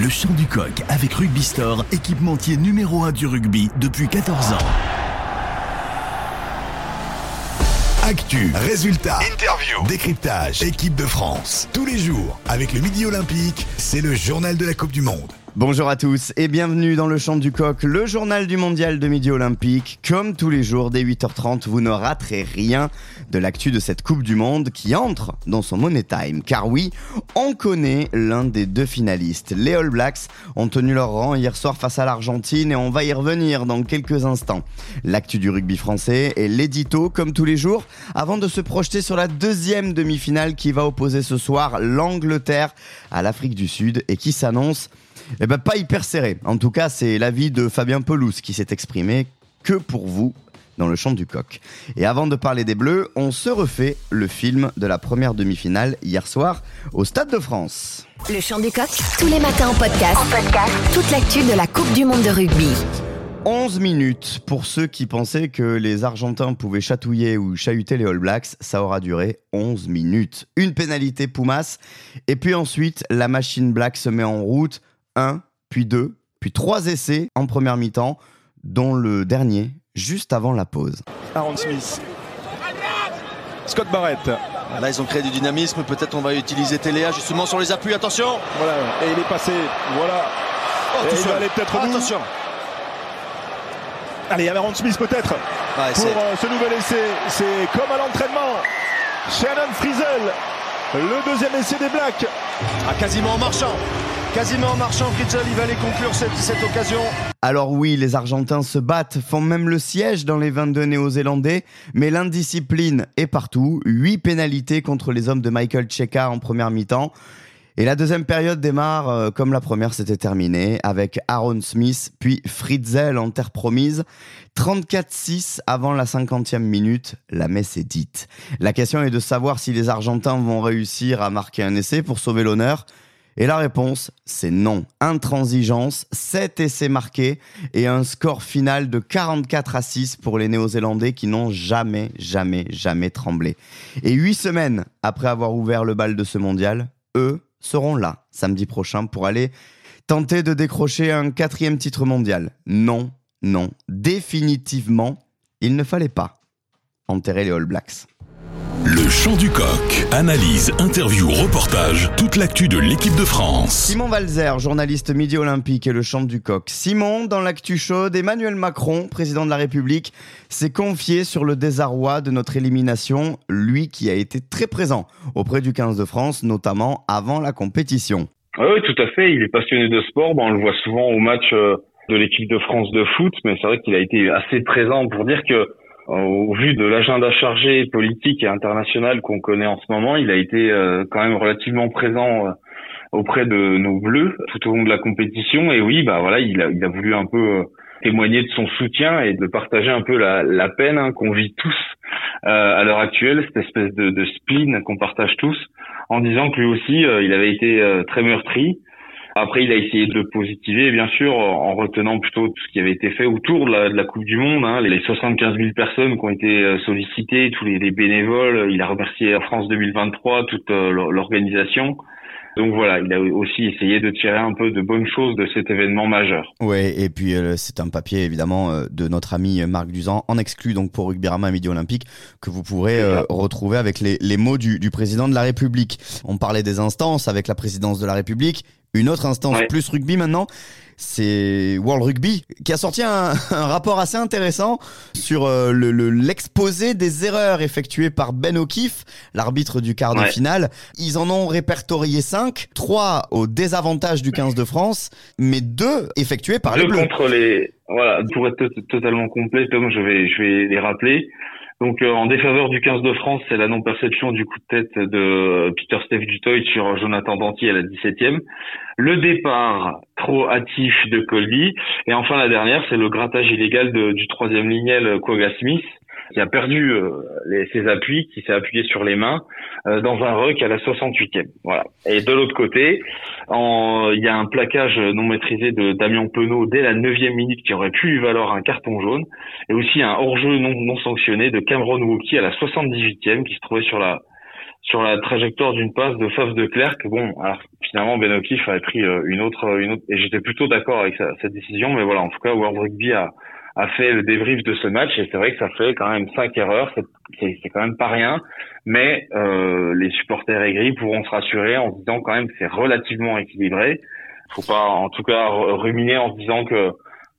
Le chant du coq avec Rugby Store, équipementier numéro 1 du rugby depuis 14 ans. Actu, résultats, interview, décryptage, équipe de France. Tous les jours, avec le Midi Olympique, c'est le journal de la Coupe du Monde. Bonjour à tous et bienvenue dans le Chant du Coq, le journal du mondial de midi olympique. Comme tous les jours dès 8h30, vous ne raterez rien de l'actu de cette Coupe du Monde qui entre dans son Money Time. Car oui, on connaît l'un des deux finalistes. Les All Blacks ont tenu leur rang hier soir face à l'Argentine et on va y revenir dans quelques instants. L'actu du rugby français et l'édito comme tous les jours avant de se projeter sur la deuxième demi-finale qui va opposer ce soir l'Angleterre à l'Afrique du Sud et qui s'annonce eh ben, pas hyper serré. En tout cas, c'est l'avis de Fabien Pelouse qui s'est exprimé que pour vous dans le champ du coq. Et avant de parler des Bleus, on se refait le film de la première demi-finale hier soir au Stade de France. Le chant du coq, tous les matins en podcast. En podcast. Toute l'actu de la Coupe du Monde de rugby. 11 minutes pour ceux qui pensaient que les Argentins pouvaient chatouiller ou chahuter les All Blacks, ça aura duré 11 minutes. Une pénalité Pumas, et puis ensuite la machine Black se met en route un, puis deux, puis trois essais en première mi-temps, dont le dernier juste avant la pause. Aaron Smith. Scott Barrett. Là, ils ont créé du dynamisme. Peut-être on va utiliser Téléa justement sur les appuis. Attention Voilà, et il est passé. Voilà. Oh, et il va aller peut-être. Attention Allez, Aaron Smith peut-être Ouais, pour c'est- euh, ce nouvel essai. C'est comme à l'entraînement. Shannon Frizzell. Le deuxième essai des Blacks. Ah, quasiment en marchant Quasiment en marchant, il va aller conclure cette, occasion. Alors oui, les Argentins se battent, font même le siège dans les 22 néo-zélandais, mais l'indiscipline est partout. 8 pénalités contre les hommes de Michael Cheika en première mi-temps. Et la deuxième période démarre euh, comme la première s'était terminée, avec Aaron Smith, puis Fritzel en terre promise. 34-6 avant la 50e minute, la messe est dite. La question est de savoir si les Argentins vont réussir à marquer un essai pour sauver l'honneur. Et la réponse, c'est non. Intransigeance, 7 essais marqués et un score final de 44 à 6 pour les Néo-Zélandais qui n'ont jamais, jamais, jamais tremblé. Et 8 semaines après avoir ouvert le bal de ce mondial, eux seront là samedi prochain pour aller tenter de décrocher un quatrième titre mondial. Non, non, définitivement, il ne fallait pas enterrer les All Blacks. Le chant du coq. Analyse, interview, reportage, toute l'actu de l'équipe de France. Simon Valzer, journaliste Midi Olympique et le chant du coq. Simon, dans l'actu chaude, Emmanuel Macron, président de la République, s'est confié sur le désarroi de notre élimination, lui qui a été très présent auprès du 15 de France, notamment avant la compétition. Oui, oui, tout à fait. Il est passionné de sport. Bon, on le voit souvent au match euh, de l'équipe de France de foot, mais c'est vrai qu'il a été assez présent pour dire que, au vu de l'agenda chargé politique et international qu'on connaît en ce moment, il a été euh, quand même relativement présent euh, auprès de nos Bleus tout au long de la compétition. Et oui, bah voilà, il a, voulu un peu euh, témoigner de son soutien et de partager un peu la, peine hein, qu'on vit tous euh, à l'heure actuelle, cette espèce de, spleen qu'on partage tous en disant que lui aussi, euh, il avait été euh, très meurtri. Après, il a essayé de positiver, bien sûr, en retenant plutôt tout ce qui avait été fait autour de la, de la Coupe du Monde, hein, les 75 000 personnes qui ont été euh, sollicitées, tous les, les bénévoles. Il a remercié France 2023, toute euh, l'or- l'organisation. Donc voilà, il a aussi essayé de tirer un peu de bonnes choses de cet événement majeur. Ouais, et puis euh, c'est un papier évidemment euh, de notre ami Marc Duzan, en exclu donc pour Rugbyrama Midi Olympique, que vous pourrez euh, retrouver avec les, les mots du, du président de la République. On parlait des instances avec la présidence de la République, une autre instance Ouais. plus rugby maintenant, c'est World Rugby qui a sorti un, un rapport assez intéressant sur euh, le- le- l'exposé des erreurs effectuées par Ben O'Keefe, l'arbitre du quart de Ouais. finale. Ils en ont répertorié 5, 3 au désavantage du 15 de France, mais 2 effectués par les Deux Bleus. contre les voilà pour être to- totalement complet Tom je vais je vais les rappeler donc euh, en défaveur du 15 de France c'est la non perception du coup de tête de Peter Steph Dutoit sur Jonathan Danty à la 17e le départ trop hâtif de Colby. Et enfin la dernière c'est le grattage illégal du troisième lignel Quagga Smith qui a perdu euh, ses appuis, qui s'est appuyé sur les mains euh, dans un ruck à la 68e. Voilà. Et de l'autre côté, il y a un plaquage non maîtrisé de Damien Penaud dès la 9e minute qui aurait pu lui valoir un carton jaune, et aussi un hors-jeu non, non sanctionné de Cameron Wookie à la 78e qui se trouvait sur la sur la trajectoire d'une passe de Faf de Clerc. Bon, alors finalement Ben O'Keefe avait pris une autre, une autre, et j'étais plutôt d'accord avec cette décision, mais voilà, en tout cas World Rugby a, a fait le débrief de ce match et c'est vrai que ça fait quand même cinq erreurs, c'est quand même pas rien, mais euh, les supporters aigris pourront se rassurer en se disant quand même c'est relativement équilibré. Faut pas en tout cas ruminer en se disant que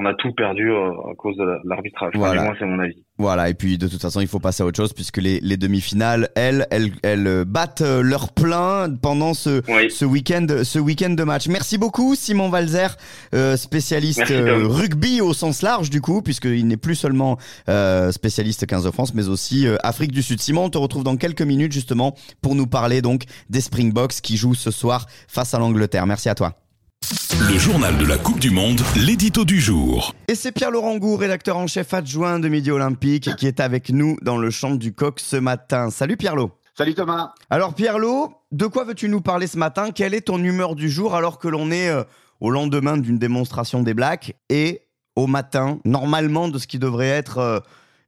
on a tout perdu euh, à cause de l'arbitrage. Voilà. moi, c'est mon avis. Voilà, et puis de toute façon, il faut passer à autre chose puisque les, les demi-finales, elles, elles, elles euh, battent euh, leur plein pendant ce, ce week-end, ce week-end de match. Merci beaucoup, Simon Valzer, spécialiste rugby au sens large du coup, puisqu'il n'est plus seulement spécialiste 15 de France, mais aussi Afrique du Sud. Simon, on te retrouve dans quelques minutes justement pour nous parler donc des Springboks qui jouent ce soir face à l'Angleterre. Merci à toi. Le journal de la Coupe du Monde, l'édito du jour. Et c'est Pierre-Laurent Goux, rédacteur en chef adjoint de Midi Olympique, qui est avec nous dans le champ du coq ce matin. Salut Pierre-Laurent. Salut Thomas. Alors Pierre-Laurent, de quoi veux-tu nous parler ce matin? Quelle est ton humeur du jour alors que l'on est euh, au lendemain d'une démonstration des Blacks et au matin, normalement, de ce qui devrait être euh,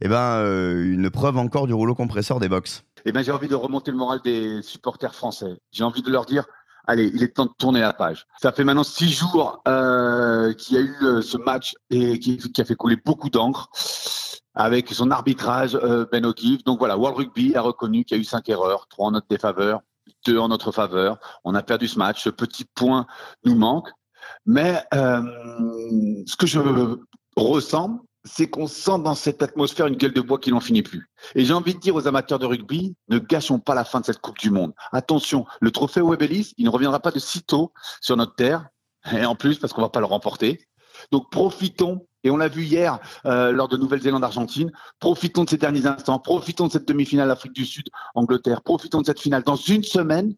eh ben, euh, une preuve encore du rouleau compresseur des box? Eh ben, J'ai envie de remonter le moral des supporters français. J'ai envie de leur dire allez, il est temps de tourner la page. Ça fait maintenant six jours euh, qu'il y a eu euh, ce match et qui, a fait couler beaucoup d'encre avec son arbitrage euh, Ben O'Keefe. Donc voilà, World Rugby a reconnu qu'il y a eu cinq erreurs, trois en notre défaveur, deux en notre faveur. On a perdu ce match. Ce petit point nous manque. Mais euh, ce que je ressens, c'est qu'on sent dans cette atmosphère une gueule de bois qui n'en finit plus. Et j'ai envie de dire aux amateurs de rugby, ne gâchons pas la fin de cette Coupe du Monde. Attention, le trophée Webelis, il ne reviendra pas de sitôt sur notre terre, et en plus parce qu'on va pas le remporter. Donc profitons, et on l'a vu hier euh, lors de Nouvelle-Zélande-Argentine, profitons de ces derniers instants, profitons de cette demi-finale Afrique du Sud, Angleterre, profitons de cette finale. Dans une semaine,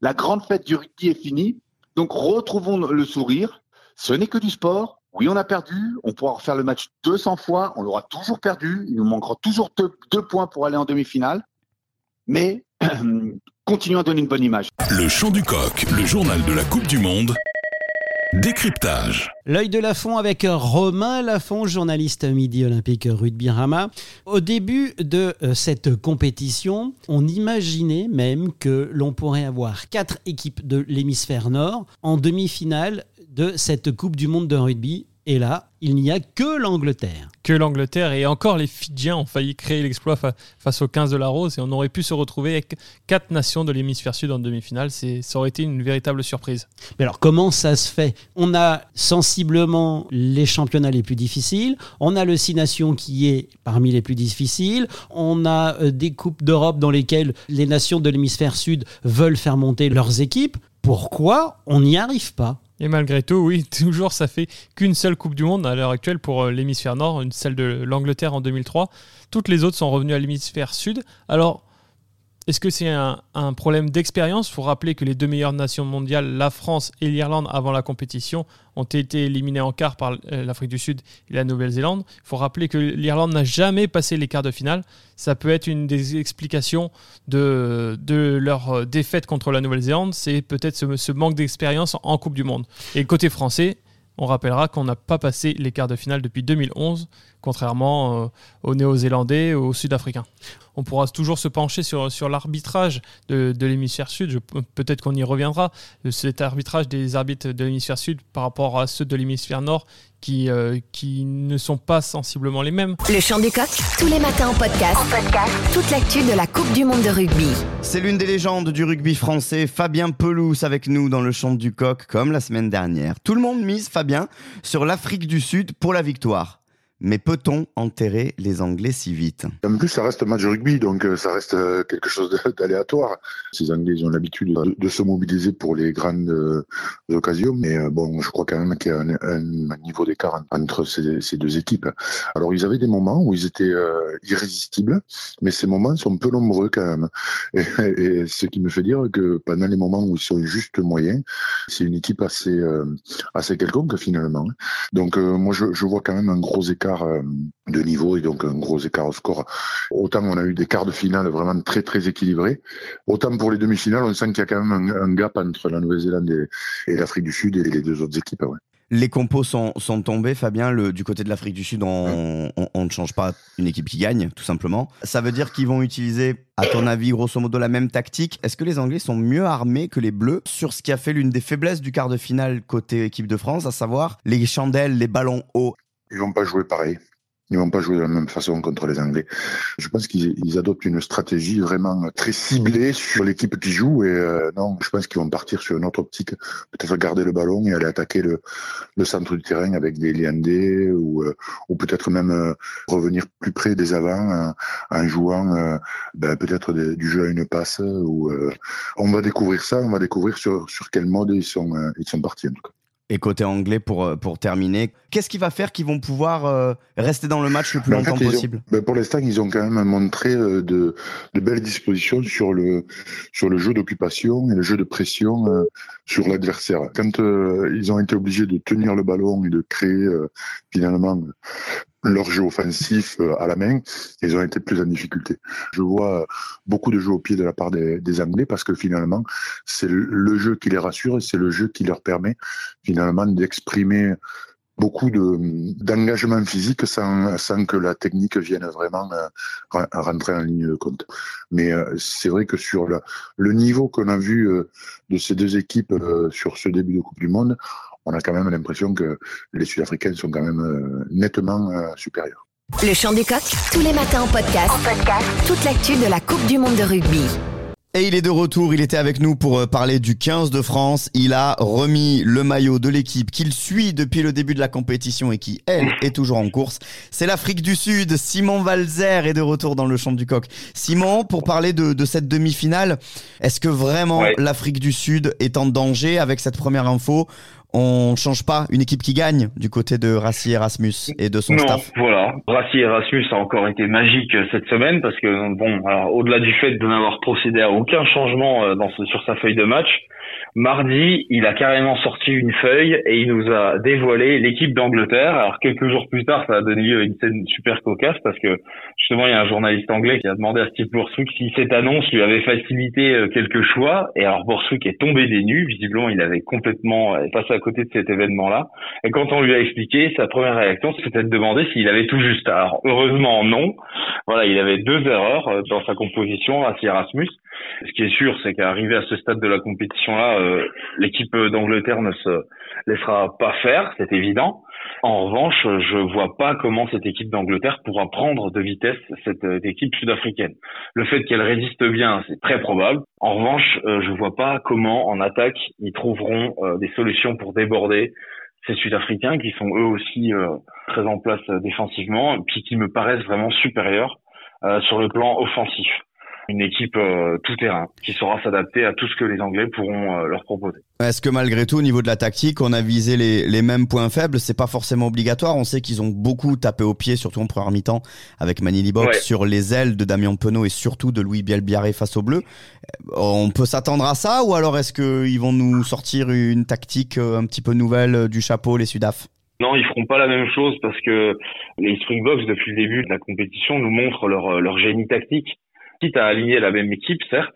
la grande fête du rugby est finie, donc retrouvons le sourire. Ce n'est que du sport, oui, on a perdu. On pourra refaire le match 200 fois. On l'aura toujours perdu. Il nous manquera toujours deux, points pour aller en demi-finale. Mais continuons à donner une bonne image. Le chant du coq, le journal de la Coupe du Monde. Décryptage. L'œil de Lafont avec Romain Lafont, journaliste Midi Olympique Rugby Rama. Au début de euh, cette compétition, on imaginait même que l'on pourrait avoir quatre équipes de l'hémisphère nord en demi-finale de cette Coupe du Monde de rugby. Et là, il n'y a que l'Angleterre. Que l'Angleterre et encore les Fidjiens ont failli créer l'exploit face aux 15 de la Rose et on aurait pu se retrouver avec quatre nations de l'hémisphère sud en demi-finale. Ça aurait été une véritable surprise. Mais alors comment ça se fait? On a sensiblement les championnats les plus difficiles, on a le Six Nations qui est parmi les plus difficiles, on a euh, des coupes d'Europe dans lesquelles les nations de l'hémisphère sud veulent faire monter leurs équipes. Pourquoi on n'y arrive pas? Et malgré tout, oui, toujours ça fait qu'une seule Coupe du Monde à l'heure actuelle pour euh, l'hémisphère nord, celle de l'Angleterre en 2003. Toutes les autres sont revenues à l'hémisphère sud. Alors, est-ce que c'est un, problème d'expérience? Il faut rappeler que les deux meilleures nations mondiales, la France et l'Irlande, avant la compétition, ont été éliminées en quart par euh, l'Afrique du Sud et la Nouvelle-Zélande. Il faut rappeler que l'Irlande n'a jamais passé les quarts de finale. Ça peut être une des explications de, leur euh, défaite contre la Nouvelle-Zélande. C'est peut-être ce, ce manque d'expérience en Coupe du Monde. Et côté français, on rappellera qu'on n'a pas passé les quarts de finale depuis 2011, contrairement euh, aux Néo-Zélandais ou aux Sud-Africains. On pourra toujours se pencher sur, sur l'arbitrage de, l'hémisphère sud. Peut-être qu'on y reviendra. Cet arbitrage des arbitres de l'hémisphère sud par rapport à ceux de l'hémisphère nord qui, euh, qui ne sont pas sensiblement les mêmes. Le chant du coq, tous les matins en podcast. En podcast. Toute l'actu de la Coupe du Monde de rugby. C'est l'une des légendes du rugby français, Fabien Pelous, avec nous dans le chant du coq, comme la semaine dernière. Tout le monde mise, Fabien, sur l'Afrique du Sud pour la victoire. Mais peut-on enterrer les Anglais si vite? En plus, ça reste un match de rugby, donc euh, ça reste euh, quelque chose d'aléatoire. Ces Anglais, ils ont l'habitude de, se mobiliser pour les grandes euh, occasions, mais bon, je crois quand même qu'il y a un, niveau d'écart entre ces, deux équipes. Alors, ils avaient des moments où ils étaient irrésistibles, mais ces moments sont peu nombreux quand même. Et, ce qui me fait dire que pendant les moments où ils sont juste moyens, c'est une équipe assez, assez quelconque finalement. Donc, moi, je, je vois quand même un gros écart euh, de niveau et donc un gros écart au score. Autant on a eu des quarts de finale vraiment très très équilibrés, autant pour les demi-finales, on sent qu'il y a quand même un, gap entre la Nouvelle-Zélande et, l'Afrique du Sud et les deux autres équipes. Les compos sont, sont tombés, Fabien. Le, du côté de l'Afrique du Sud, on, on- on ne change pas une équipe qui gagne, tout simplement. Ça veut dire qu'ils vont utiliser, à ton avis, grosso modo, la même tactique. Est-ce que les Anglais sont mieux armés que les Bleus sur ce qui a fait l'une des faiblesses du quart de finale côté équipe de France, à savoir les chandelles, les ballons hauts Ils vont pas jouer pareil. Ils vont pas jouer de la même façon contre les Anglais. Je pense qu'ils ils adoptent une stratégie vraiment très ciblée sur l'équipe qui joue et euh, non, je pense qu'ils vont partir sur une autre optique, peut-être garder le ballon et aller attaquer le, le centre du terrain avec des liandés ou, euh, ou peut-être même euh, revenir plus près des avants en, en jouant euh, ben, peut-être du jeu à une passe ou euh, on va découvrir ça, on va découvrir sur, sur quel mode ils sont, euh, ils sont partis en tout cas. Et côté anglais, pour, euh, pour terminer, qu'est-ce qui va faire qu'ils vont pouvoir euh, rester dans le match le plus Ben, fait, longtemps ils ont- possible? ben, pour l'instant, ils ont quand même montré euh, de, de belles dispositions sur le, sur le jeu d'occupation et le jeu de pression euh, sur l'adversaire. Quand ils ont été obligés de tenir le ballon et de créer finalement leur jeu offensif euh, à la main, ils ont été plus en difficulté. Je vois beaucoup de jeux au pied de la part des, Anglais parce que finalement, c'est le, jeu qui les rassure et c'est le jeu qui leur permet finalement d'exprimer beaucoup de d'engagement physique sans, sans que la technique vienne vraiment euh, re- rentrer en ligne de compte. Mais euh, c'est vrai que sur le, niveau qu'on a vu de ces deux équipes sur ce début de Coupe du Monde, on a quand même l'impression que les Sud-Africains sont quand même euh, nettement euh, supérieurs. Le chant du coq, tous les matins en podcast. En podcast. Toute l'actu de la Coupe du Monde de rugby. Et il est de retour, il était avec nous pour euh, parler du 15 de France. Il a remis le maillot de l'équipe qu'il suit depuis le début de la compétition et qui, elle, est toujours en course. C'est l'Afrique du Sud. Simon Valzer est de retour dans le champ du coq. Simon, pour parler de, de cette demi-finale, est-ce que vraiment Ouais. l'Afrique du Sud est en danger avec cette première info On change pas une équipe qui gagne du côté de Rassi Erasmus et de son non, staff voilà. Rassi Erasmus a encore été magique euh, cette semaine parce que bon, alors au-delà du fait de n'avoir procédé à aucun changement euh, dans ce- sur sa feuille de match, mardi, il a carrément sorti une feuille et il nous a dévoilé l'équipe d'Angleterre. Alors quelques jours plus tard, ça a donné lieu à une scène super cocasse parce que justement, il y a un journaliste anglais qui a demandé à Steve Borswick si cette annonce lui avait facilité euh, quelques choix. Et alors Borswick est tombé des nues. Visiblement, il avait complètement euh, passé à côté de cet événement-là. Et quand on lui a expliqué, sa première réaction, c'était de demander s'il avait tout juste. Alors heureusement, non. Voilà, il avait deux erreurs euh, dans sa composition, Rassi Erasmus. Ce qui est sûr, c'est qu'arrivé à ce stade de la compétition-là, euh, l'équipe d'Angleterre ne se laissera pas faire, c'est évident. En revanche, je vois pas comment cette équipe d'Angleterre pourra prendre de vitesse cette euh, équipe sud-africaine. Le fait qu'elle résiste bien, c'est très probable. En revanche, euh, je vois pas comment en attaque ils trouveront euh, des solutions pour déborder ces Sud-Africains qui sont eux aussi très en place défensivement, puis qui me paraissent vraiment supérieurs sur le plan offensif. Une équipe euh, tout terrain qui saura s'adapter à tout ce que les Anglais pourront euh, leur proposer. Est-ce que malgré tout, au niveau de la tactique, on a visé les, les mêmes points faibles? C'est pas forcément obligatoire. On sait qu'ils ont beaucoup tapé au pied, surtout en première mi-temps, avec Manili Box, Ouais. sur les ailes de Damien Penaud et surtout de Louis Bielbiaré face aux Bleus. Euh, On peut s'attendre à ça ou alors est-ce qu'ils vont nous sortir une tactique euh, un petit peu nouvelle euh, du chapeau, les Sudaf? Non, ils feront pas la même chose parce que les Springboks, depuis le début de la compétition, nous montrent leur, leur génie tactique. Quitte à aligner la même équipe, certes,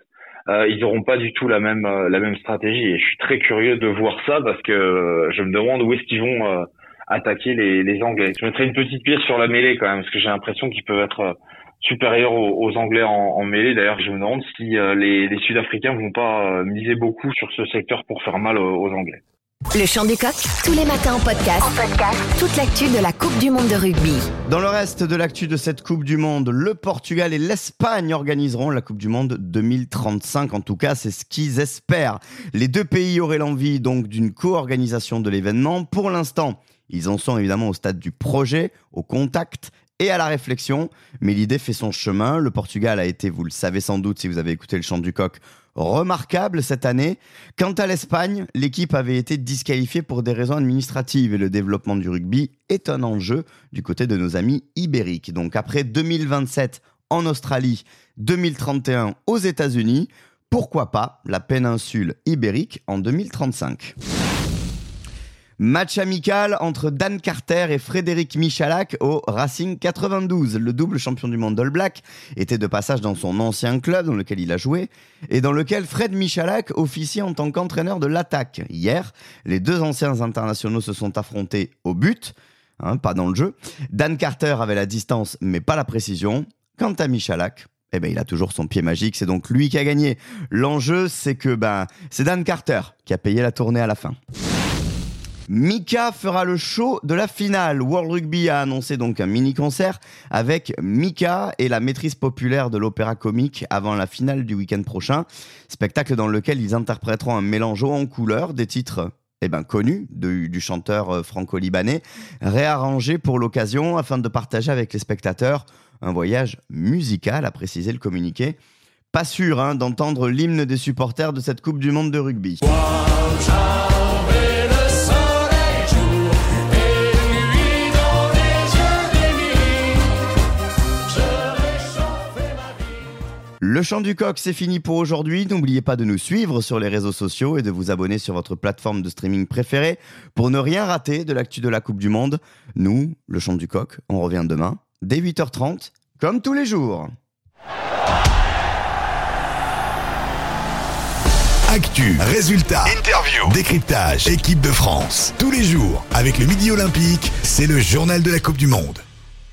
euh, ils n'auront pas du tout la même euh, la même stratégie. Et je suis très curieux de voir ça parce que euh, je me demande où est-ce qu'ils vont euh, attaquer les, les Anglais. Je mettrai une petite pièce sur la mêlée quand même parce que j'ai l'impression qu'ils peuvent être euh, supérieurs aux, aux Anglais en, en mêlée. D'ailleurs, je me demande si les, les Sud-Africains vont pas miser beaucoup sur ce secteur pour faire mal aux, aux Anglais. Le chant du coq, tous les matins en podcast. En podcast. Toute l'actu de la Coupe du Monde de rugby. Dans le reste de l'actu de cette Coupe du Monde, le Portugal et l'Espagne organiseront la Coupe du Monde 2035. En tout cas, c'est ce qu'ils espèrent. Les deux pays auraient l'envie donc d'une co-organisation de l'événement. Pour l'instant, ils en sont évidemment au stade du projet, au contact et à la réflexion. Mais l'idée fait son chemin. Le Portugal a été, vous le savez sans doute si vous avez écouté le chant du coq, remarquable cette année. Quant à l'Espagne, l'équipe avait été disqualifiée pour des raisons administratives et le développement du rugby est un enjeu du côté de nos amis ibériques. Donc après 2027 en Australie, 2031 aux États-Unis, pourquoi pas la péninsule ibérique en 2035 Match amical entre Dan Carter et Frédéric Michalak au Racing 92. Le double champion du monde All Black était de passage dans son ancien club dans lequel il a joué et dans lequel Fred Michalak officie en tant qu'entraîneur de l'attaque. Hier, les deux anciens internationaux se sont affrontés au but. Hein, pas dans le jeu. Dan Carter avait la distance mais pas la précision. Quant à Michalak, eh ben, il a toujours son pied magique, c'est donc lui qui a gagné. L'enjeu, c'est que ben, c'est Dan Carter qui a payé la tournée à la fin. Mika fera le show de la finale. World Rugby a annoncé donc un mini-concert avec Mika et la maîtrise populaire de l'opéra comique avant la finale du week-end prochain. Spectacle dans lequel ils interpréteront un mélange en couleurs des titres eh ben, connus du chanteur euh, franco-libanais, réarrangés pour l'occasion afin de partager avec les spectateurs un voyage musical, a précisé le communiqué. Pas sûr hein, d'entendre l'hymne des supporters de cette Coupe du Monde de rugby. Le chant du coq, c'est fini pour aujourd'hui. N'oubliez pas de nous suivre sur les réseaux sociaux et de vous abonner sur votre plateforme de streaming préférée pour ne rien rater de l'actu de la Coupe du Monde. Nous, le chant du coq, on revient demain dès 8h30, comme tous les jours. Actu, résultats, interview, décryptage, équipe de France. Tous les jours, avec le Midi Olympique, c'est le journal de la Coupe du Monde.